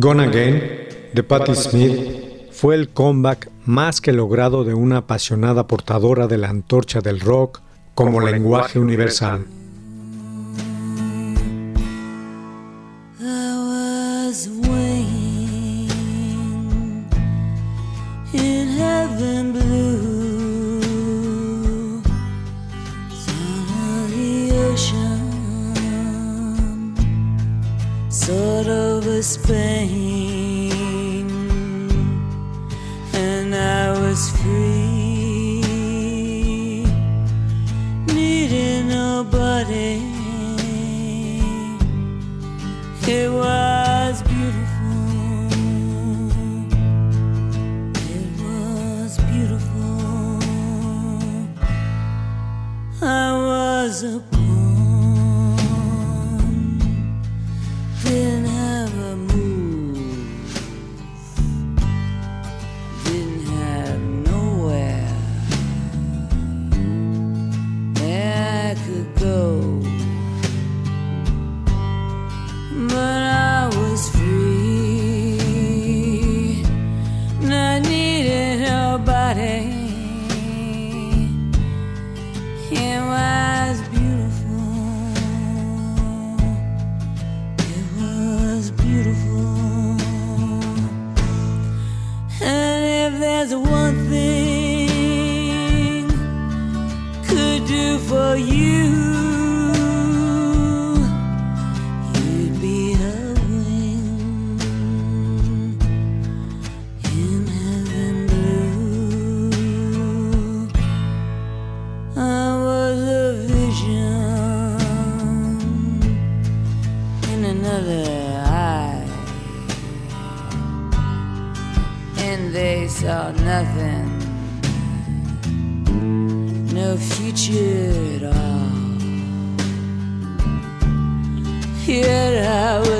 Gone Again de Patti Smith fue el comeback más que logrado de una apasionada portadora de la antorcha del rock como lenguaje universal. Spain. My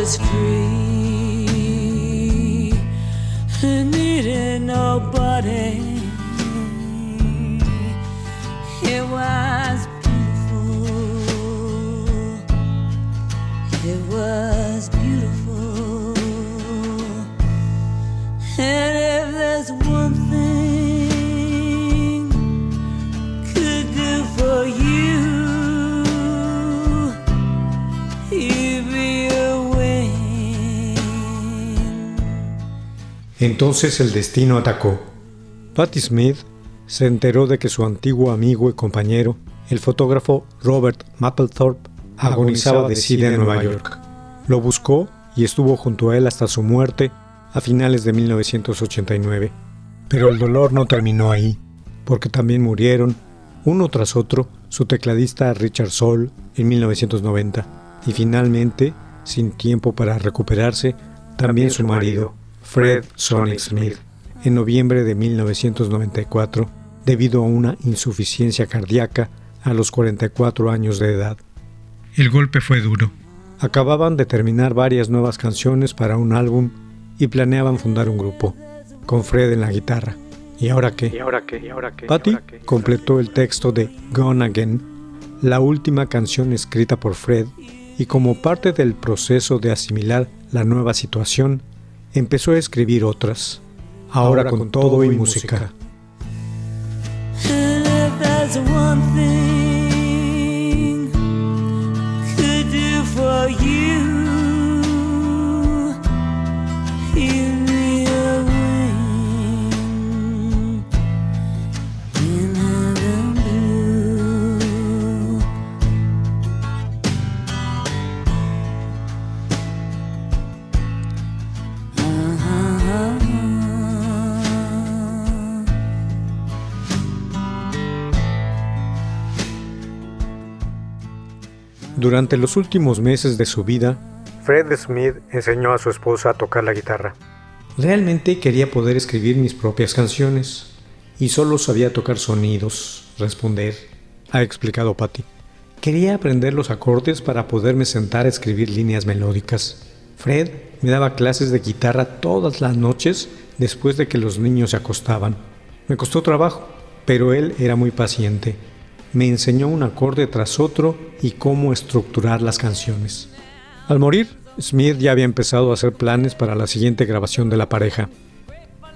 is free. Entonces el destino atacó. Patti Smith se enteró de que su antiguo amigo y compañero, el fotógrafo Robert Mapplethorpe, agonizaba de sida en Nueva York. Lo buscó y estuvo junto a él hasta su muerte a finales de 1989. Pero el dolor no terminó ahí, porque también murieron, uno tras otro, su tecladista Richard Soul en 1990 y finalmente, sin tiempo para recuperarse, también su marido, Fred Sonic Smith en noviembre de 1994 debido a una insuficiencia cardíaca a los 44 años de edad. El golpe fue duro. Acababan de terminar varias nuevas canciones para un álbum y planeaban fundar un grupo, con Fred en la guitarra. ¿Y ahora qué? ¿Y ahora qué? ¿Y ahora qué? Patty completó el texto de Gone Again, la última canción escrita por Fred, y como parte del proceso de asimilar la nueva situación, empezó a escribir otras, ahora, con, todo y música. Durante los últimos meses de su vida, Fred Smith enseñó a su esposa a tocar la guitarra. Realmente quería poder escribir mis propias canciones y solo sabía tocar sonidos, responder, ha explicado Patty. Quería aprender los acordes para poderme sentar a escribir líneas melódicas. Fred me daba clases de guitarra todas las noches después de que los niños se acostaban. Me costó trabajo, pero él era muy paciente. Me enseñó un acorde tras otro y cómo estructurar las canciones. Al morir, Smith ya había empezado a hacer planes para la siguiente grabación de la pareja.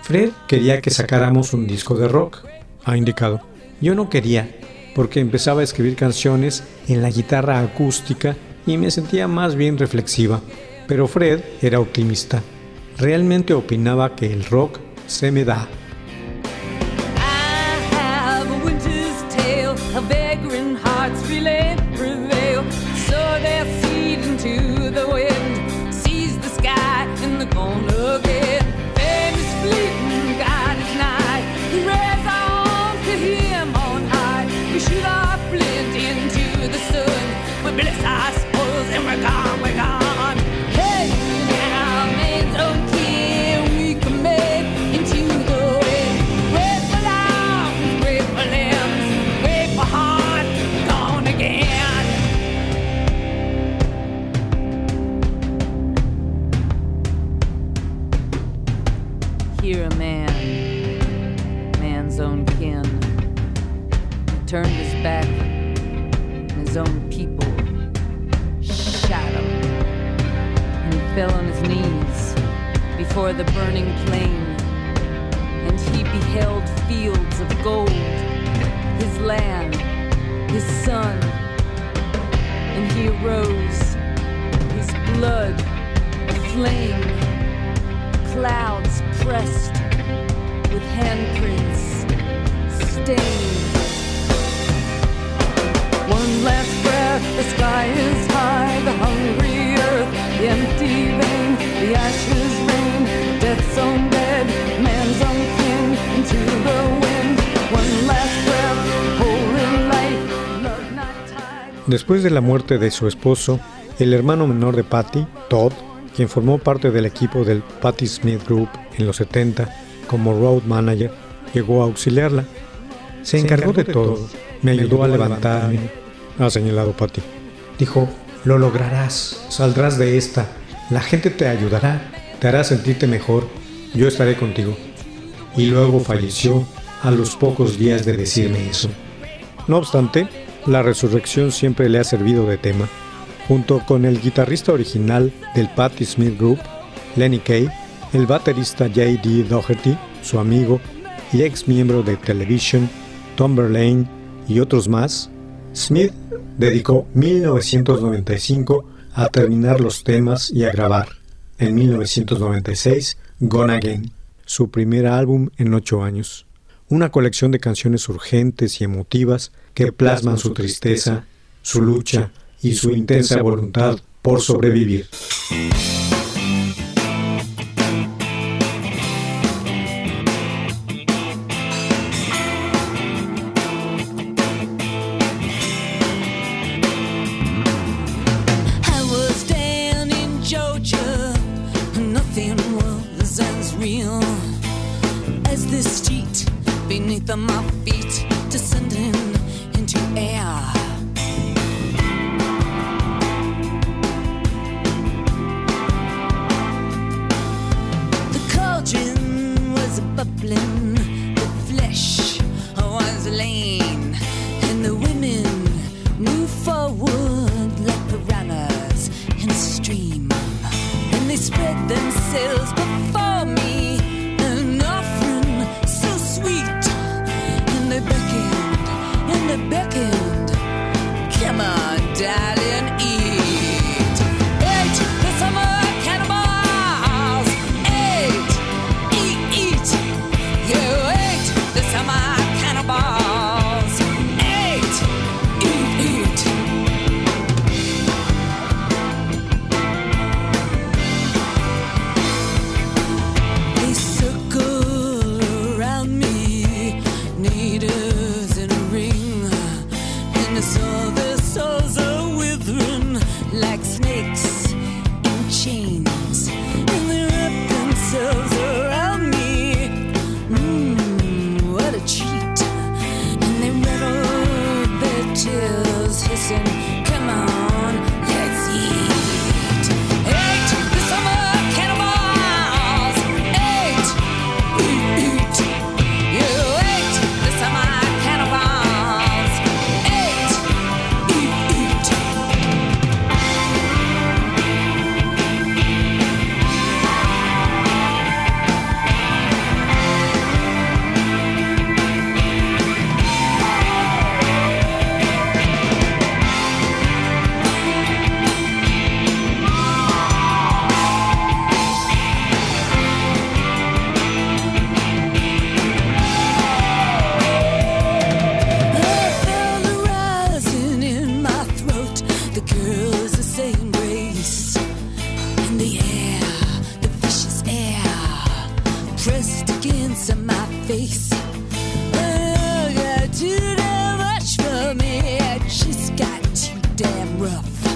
Fred quería que sacáramos un disco de rock, ha indicado. Yo no quería, porque empezaba a escribir canciones en la guitarra acústica y me sentía más bien reflexiva. Pero Fred era optimista. Realmente opinaba que el rock se me da. Después de la muerte de su esposo, el hermano menor de Patty, Todd, quien formó parte del equipo del Patty Smith Group en los 70 como road manager, llegó a auxiliarla. Se encargó de todo, me ayudó a levantarme, ha señalado Patty. Dijo, lo lograrás, saldrás de esta, la gente te ayudará, te hará sentirte mejor, yo estaré contigo. Y luego falleció a los pocos días de decirme eso. No obstante, la resurrección siempre le ha servido de tema. Junto con el guitarrista original del Patti Smith Group, Lenny Kay, el baterista J.D. Doherty, su amigo y ex miembro de Television, Tom Verlaine y otros más, Smith dedicó 1995 a terminar los temas y a grabar. En 1996, Gone Again, su primer álbum en ocho años. Una colección de canciones urgentes y emotivas que plasman su tristeza, su lucha y su intensa voluntad por sobrevivir. spread themselves. dancing pressed against my face. Oh, you're too damn much for me. I just got too damn rough.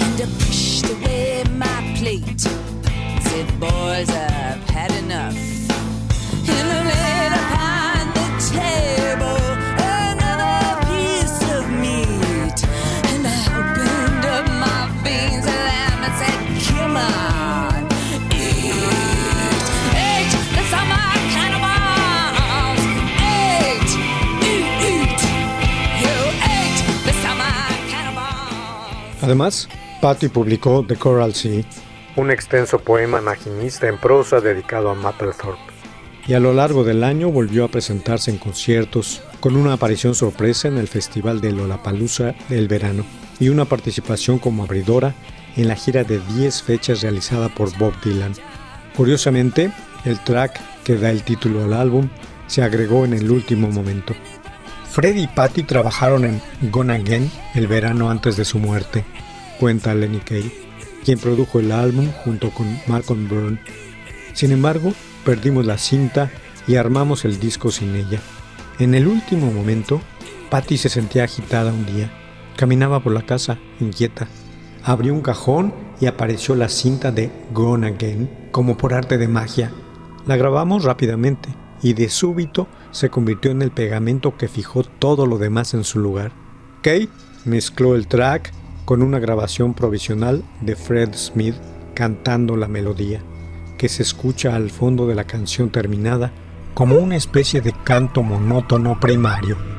And I pushed away my plate. Said, boys, I Además, Patty publicó The Coral Sea, un extenso poema imaginista en prosa dedicado a Mapplethorpe. Y a lo largo del año volvió a presentarse en conciertos, con una aparición sorpresa en el Festival de Lollapalooza del verano y una participación como abridora en la gira de 10 fechas realizada por Bob Dylan. Curiosamente, el track que da el título al álbum se agregó en el último momento. Freddy y Patty trabajaron en Gone Again el verano antes de su muerte, cuenta Lenny Kay, quien produjo el álbum junto con Malcolm Byrne. Sin embargo, perdimos la cinta y armamos el disco sin ella. En el último momento, Patty se sentía agitada un día. Caminaba por la casa, inquieta. Abrió un cajón y apareció la cinta de Gone Again, como por arte de magia. La grabamos rápidamente y de súbito se convirtió en el pegamento que fijó todo lo demás en su lugar. Kate mezcló el track con una grabación provisional de Fred Smith cantando la melodía, que se escucha al fondo de la canción terminada como una especie de canto monótono primario.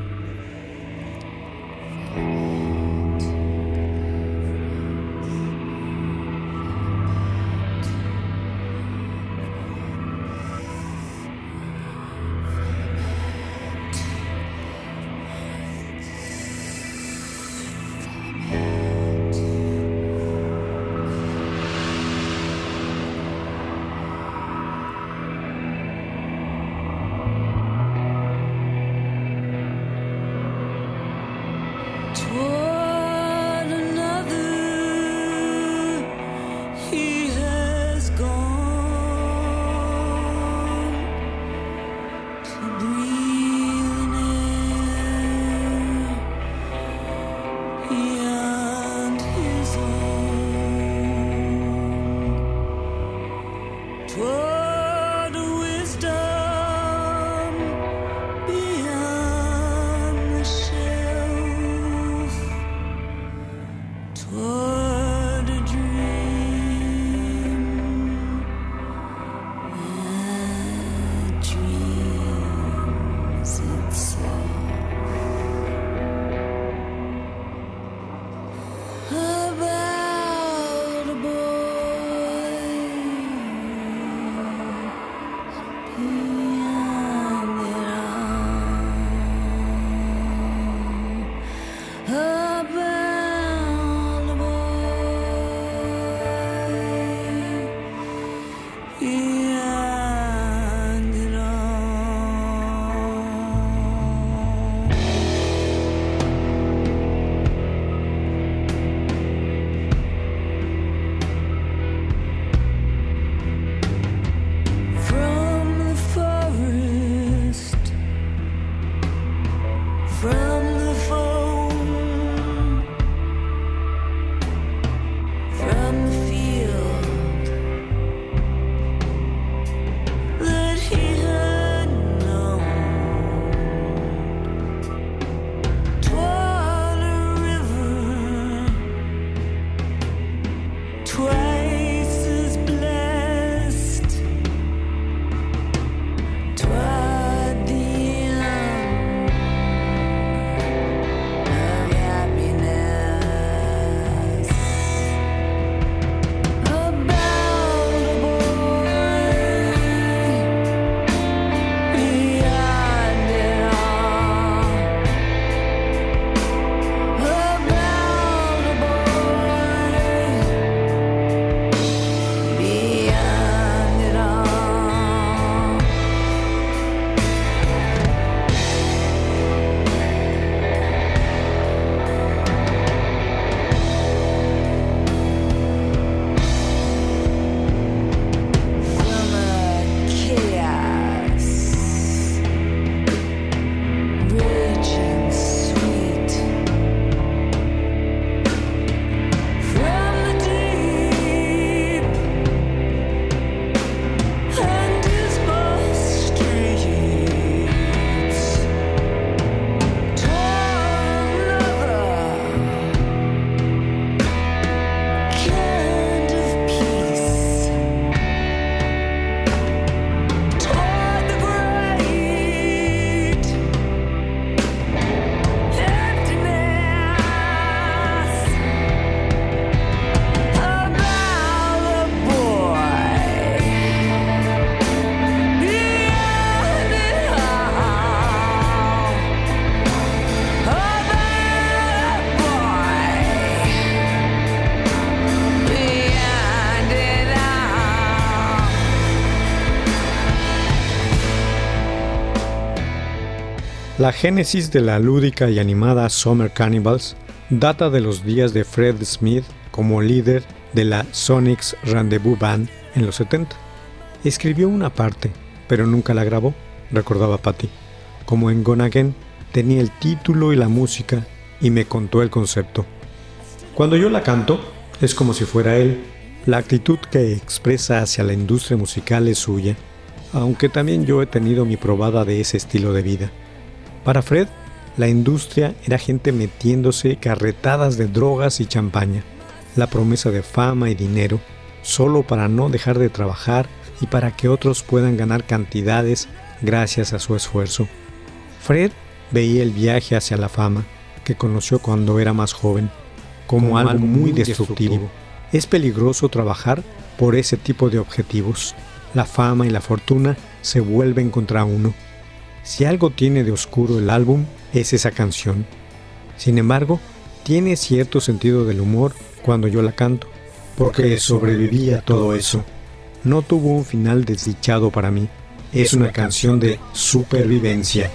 La génesis de la lúdica y animada Summer Cannibals data de los días de Fred Smith como líder de la Sonic's Rendezvous Band en los 70. Escribió una parte, pero nunca la grabó, recordaba Patty. Como en Gone Again, tenía el título y la música y me contó el concepto. Cuando yo la canto, es como si fuera él. La actitud que expresa hacia la industria musical es suya, aunque también yo he tenido mi probada de ese estilo de vida. Para Fred, la industria era gente metiéndose carretadas de drogas y champaña, la promesa de fama y dinero, solo para no dejar de trabajar y para que otros puedan ganar cantidades gracias a su esfuerzo. Fred veía el viaje hacia la fama, que conoció cuando era más joven, como, algo muy destructivo. Es peligroso trabajar por ese tipo de objetivos. La fama y la fortuna se vuelven contra uno. Si algo tiene de oscuro el álbum, es esa canción. Sin embargo, tiene cierto sentido del humor cuando yo la canto, porque sobreviví a todo eso. No tuvo un final desdichado para mí. Es una canción de supervivencia.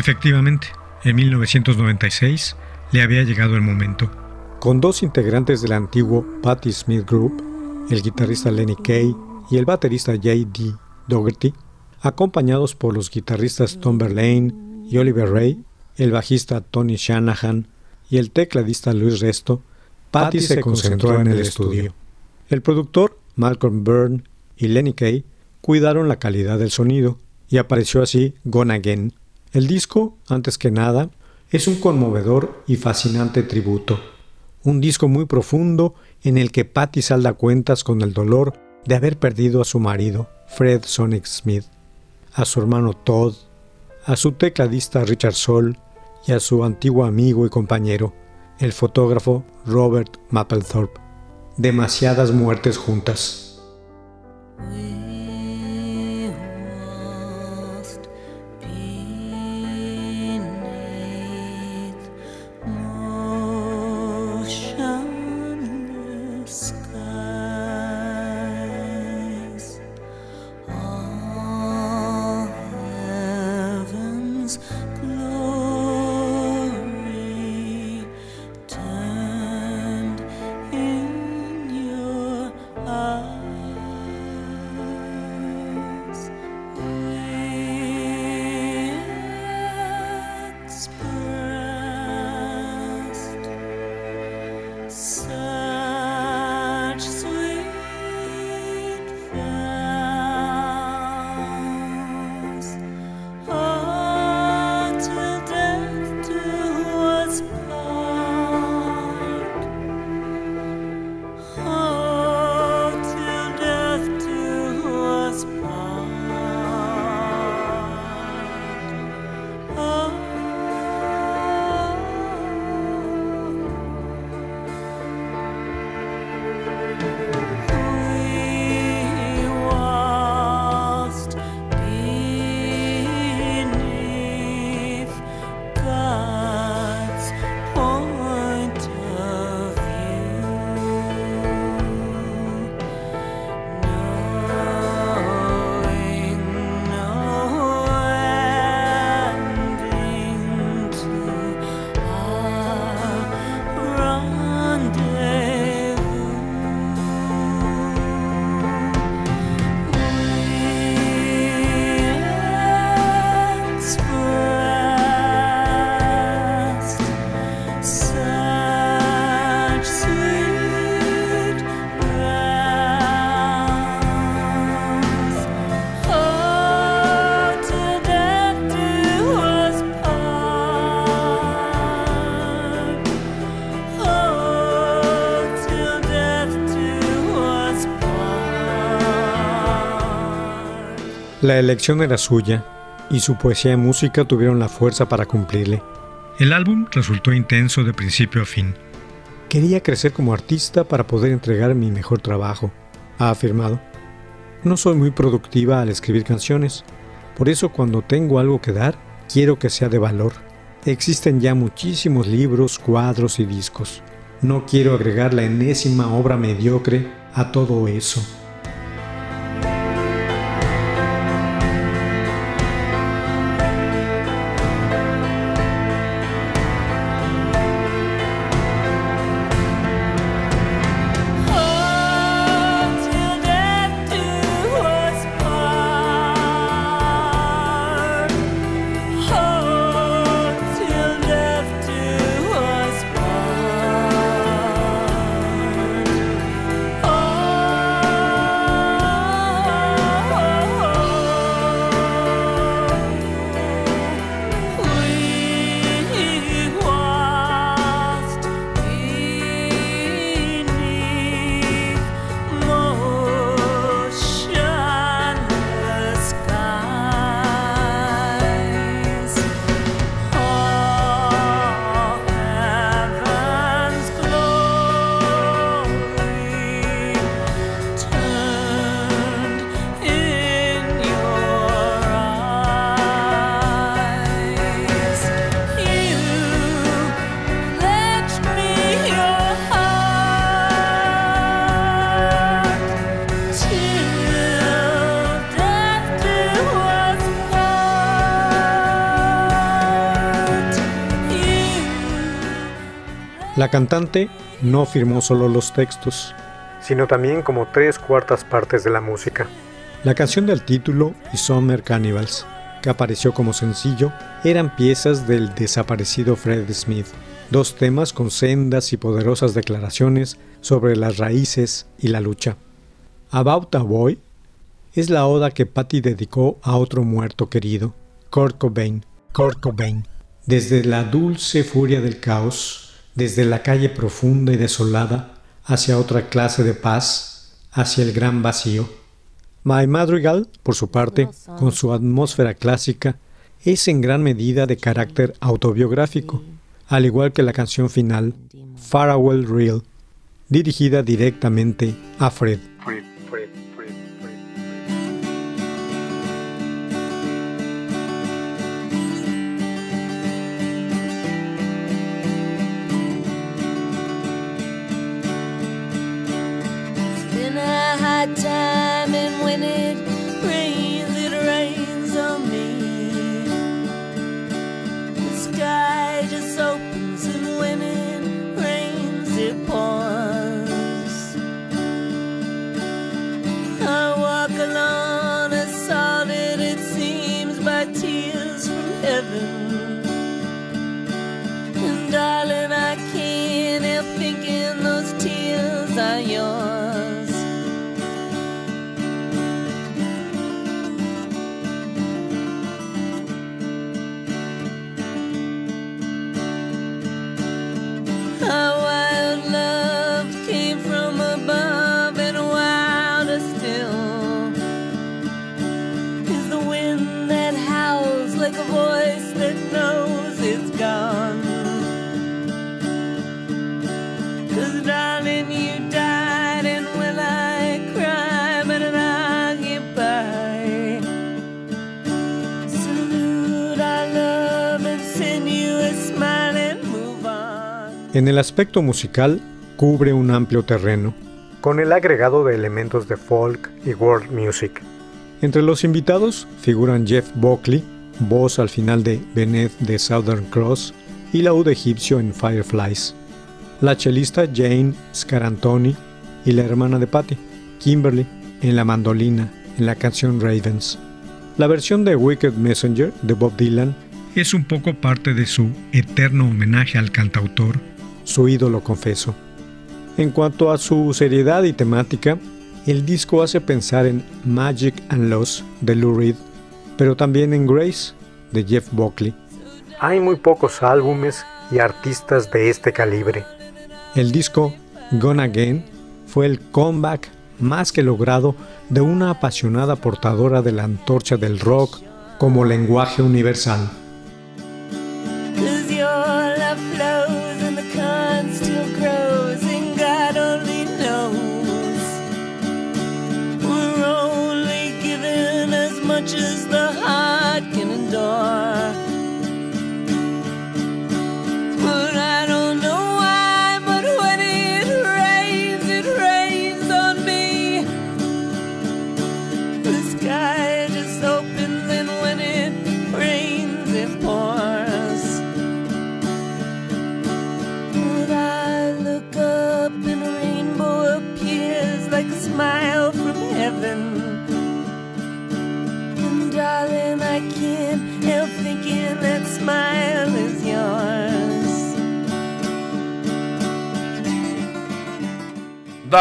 Efectivamente, en 1996 le había llegado el momento. Con dos integrantes del antiguo Patti Smith Group, el guitarrista Lenny Kay y el baterista J.D. Dougherty, acompañados por los guitarristas Tom Verlaine y Oliver Ray, el bajista Tony Shanahan y el tecladista Luis Resto, Patti se concentró en el estudio. El productor Malcolm Byrne y Lenny Kay cuidaron la calidad del sonido y apareció así Gone Again, el disco, antes que nada, es un conmovedor y fascinante tributo. Un disco muy profundo en el que Patty salda cuentas con el dolor de haber perdido a su marido, Fred Sonic Smith, a su hermano Todd, a su tecladista Richard Soul y a su antiguo amigo y compañero, el fotógrafo Robert Mapplethorpe. Demasiadas muertes juntas. La elección era suya, y su poesía y música tuvieron la fuerza para cumplirle. El álbum resultó intenso de principio a fin. Quería crecer como artista para poder entregar mi mejor trabajo, ha afirmado. No soy muy productiva al escribir canciones, por eso cuando tengo algo que dar, quiero que sea de valor. Existen ya muchísimos libros, cuadros y discos. No quiero agregar la enésima obra mediocre a todo eso. La cantante no firmó solo los textos, sino también como tres cuartas partes de la música. La canción del título y Summer Cannibals, que apareció como sencillo, eran piezas del desaparecido Fred Smith, dos temas con sendas y poderosas declaraciones sobre las raíces y la lucha. About a Boy es la oda que Patty dedicó a otro muerto querido, Kurt Cobain. Kurt Cobain. Desde la dulce furia del caos, desde la calle profunda y desolada hacia otra clase de paz, hacia el gran vacío. My Madrigal, por su parte, con su atmósfera clásica, es en gran medida de carácter autobiográfico, al igual que la canción final, Farewell Real, dirigida directamente a Fred. En el aspecto musical, cubre un amplio terreno, con el agregado de elementos de folk y world music. Entre los invitados figuran Jeff Buckley, voz al final de Beneath the Southern Cross y laúd egipcio en Fireflies, la chelista Jane Scarantoni y la hermana de Patty, Kimberly, en la mandolina en la canción Ravens. La versión de Wicked Messenger de Bob Dylan es un poco parte de su eterno homenaje al cantautor su ídolo confeso. En cuanto a su seriedad y temática, el disco hace pensar en Magic and Loss de Lou Reed, pero también en Grace de Jeff Buckley. Hay muy pocos álbumes y artistas de este calibre. El disco Gone Again fue el comeback más que logrado de una apasionada portadora de la antorcha del rock como lenguaje universal.